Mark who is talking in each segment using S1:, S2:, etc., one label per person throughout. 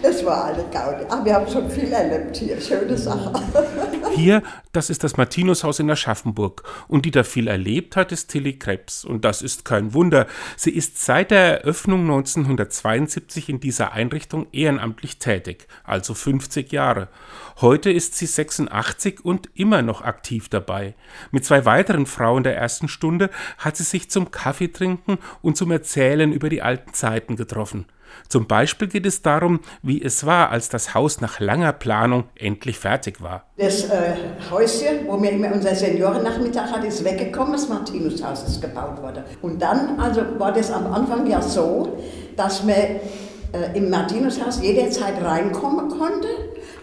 S1: Das war eine Gaudi. Ach, wir haben schon viel erlebt hier. Schöne Sache.
S2: Hier, das ist das Martinushaus in Aschaffenburg. Und die da viel erlebt hat, ist Tilly Krebs. Und das ist kein Wunder. Sie ist seit der Eröffnung 1972 in dieser Einrichtung ehrenamtlich tätig, also 50 Jahre. Heute ist sie 86 und immer noch aktiv dabei. Mit zwei weiteren Frauen der ersten Stunde hat sie sich zum Kaffeetrinken und zum Erzählen über die alten Zeiten getroffen. Zum Beispiel geht es darum, wie es war, als das Haus nach langer Planung endlich fertig war.
S1: Das äh, Häuschen, wo wir immer unser Seniorennachmittag hatten, ist weggekommen, das Martinushaus ist gebaut worden. Und dann also war das am Anfang ja so, dass man äh, im Martinushaus jederzeit reinkommen konnte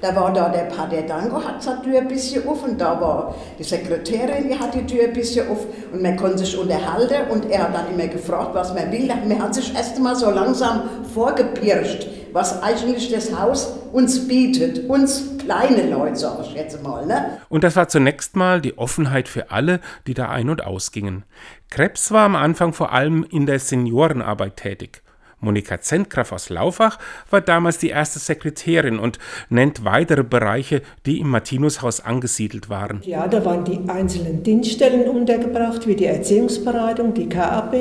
S1: da war da der Pater Dango, hat die Tür ein bisschen auf und da war die Sekretärin, die hat die Tür ein bisschen auf und man konnte sich unterhalten und er hat dann immer gefragt, was man will. Man hat sich erst einmal so langsam vorgepirscht, was eigentlich das Haus uns bietet, uns kleine Leute, sag ich jetzt mal. Ne?
S2: Und das war zunächst mal die Offenheit für alle, die da ein- und ausgingen. Krebs war am Anfang vor allem in der Seniorenarbeit tätig. Monika Zentgraf aus Laufach war damals die erste Sekretärin und nennt weitere Bereiche, die im Martinushaus angesiedelt waren.
S3: Ja, da waren die einzelnen Dienststellen untergebracht, wie die Erziehungsberatung, die KAB.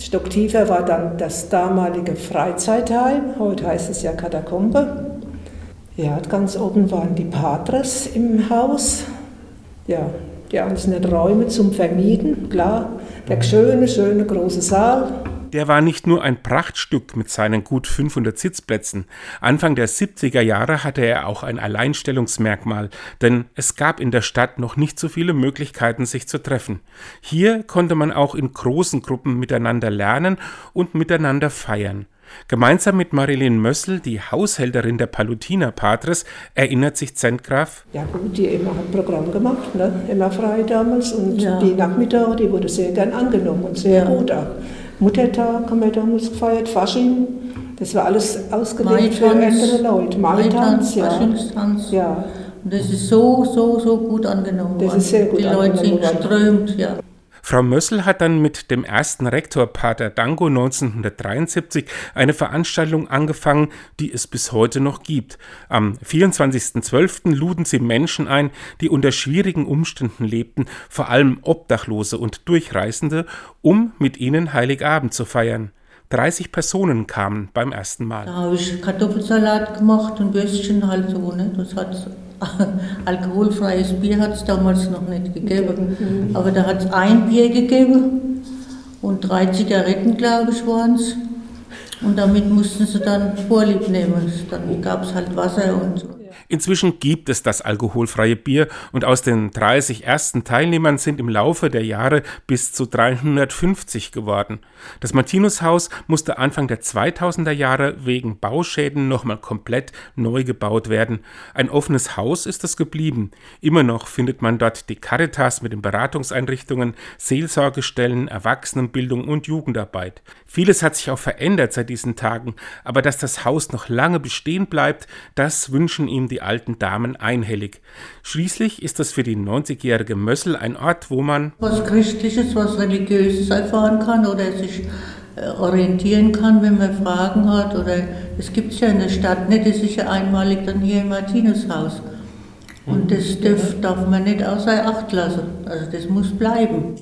S3: Stock tiefer war dann das damalige Freizeitheim, heute heißt es ja Katakombe. Ja, ganz oben waren die Patres im Haus. Ja, die einzelnen Räume zum Vermieten, klar. Der schöne, schöne große Saal,
S2: der war nicht nur ein Prachtstück mit seinen gut 500 Sitzplätzen. Anfang der 70er Jahre hatte er auch ein Alleinstellungsmerkmal, denn es gab in der Stadt noch nicht so viele Möglichkeiten, sich zu treffen. Hier konnte man auch in großen Gruppen miteinander lernen und miteinander feiern. Gemeinsam mit Marilyn Mössel, die Haushälterin der Palutiner Patres, erinnert sich Zentgraf.
S3: Ja gut, die immer hat Programm gemacht, ne? immer frei damals und ja. die Nachmittage, die wurde sehr gern angenommen und sehr ja. gut auch. Muttertag haben wir damals gefeiert, Fasching. Das war alles ausgelegt für ältere Leute.
S4: Maitanz, ja. Faschingstanz. Ja. Und das ist so, so, so gut angenommen
S3: Das ist sehr gut
S4: Die Leute sind geströmt, ja.
S2: Frau Mössel hat dann mit dem ersten Rektor Pater Dango 1973 eine Veranstaltung angefangen, die es bis heute noch gibt. Am 24.12. luden sie Menschen ein, die unter schwierigen Umständen lebten, vor allem Obdachlose und Durchreisende, um mit ihnen Heiligabend zu feiern. 30 Personen kamen beim ersten Mal.
S4: Da habe ich Kartoffelsalat gemacht und Würstchen halt so. Ne? Das hat alkoholfreies Bier hat es damals noch nicht gegeben. Mhm. Aber da hat es ein Bier gegeben und drei Zigaretten, glaube ich, waren es. Und damit mussten sie dann Vorlieb nehmen. Dann gab es halt Wasser und so.
S2: Inzwischen gibt es das alkoholfreie Bier und aus den 30 ersten Teilnehmern sind im Laufe der Jahre bis zu 350 geworden. Das Martinushaus musste Anfang der 2000er Jahre wegen Bauschäden nochmal komplett neu gebaut werden. Ein offenes Haus ist es geblieben. Immer noch findet man dort die Caritas mit den Beratungseinrichtungen, Seelsorgestellen, Erwachsenenbildung und Jugendarbeit. Vieles hat sich auch verändert seit diesen Tagen, aber dass das Haus noch lange bestehen bleibt, das wünschen ihm die alten Damen einhellig. Schließlich ist das für die 90-jährige Mössel ein Ort, wo man
S4: was Christliches, was Religiöses erfahren kann oder sich äh, orientieren kann, wenn man Fragen hat. Oder es gibt es ja in der Stadt nicht, das ist ja einmalig dann hier im Martinushaus. Und das darf, darf man nicht außer Acht lassen. Also das muss bleiben.